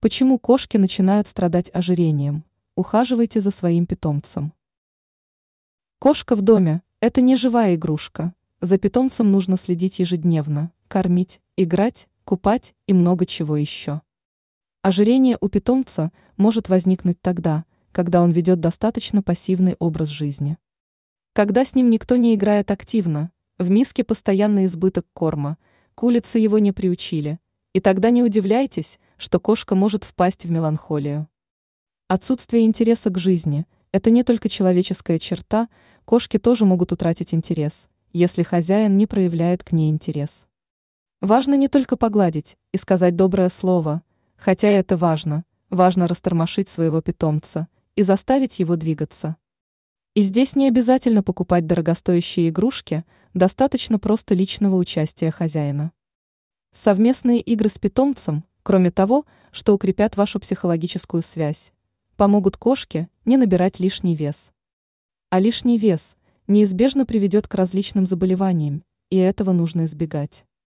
Почему кошки начинают страдать ожирением? Ухаживайте за своим питомцем. Кошка в доме – это не живая игрушка. За питомцем нужно следить ежедневно, кормить, играть, купать и много чего еще. Ожирение у питомца может возникнуть тогда, когда он ведет достаточно пассивный образ жизни. Когда с ним никто не играет активно, в миске постоянный избыток корма, к улице его не приучили, и тогда не удивляйтесь, что кошка может впасть в меланхолию. Отсутствие интереса к жизни – это не только человеческая черта, кошки тоже могут утратить интерес, если хозяин не проявляет к ней интерес. Важно не только погладить и сказать доброе слово, хотя это важно, важно растормошить своего питомца и заставить его двигаться. И здесь не обязательно покупать дорогостоящие игрушки, достаточно просто личного участия хозяина. Совместные игры с питомцем кроме того, что укрепят вашу психологическую связь, помогут кошке не набирать лишний вес. А лишний вес неизбежно приведет к различным заболеваниям, и этого нужно избегать.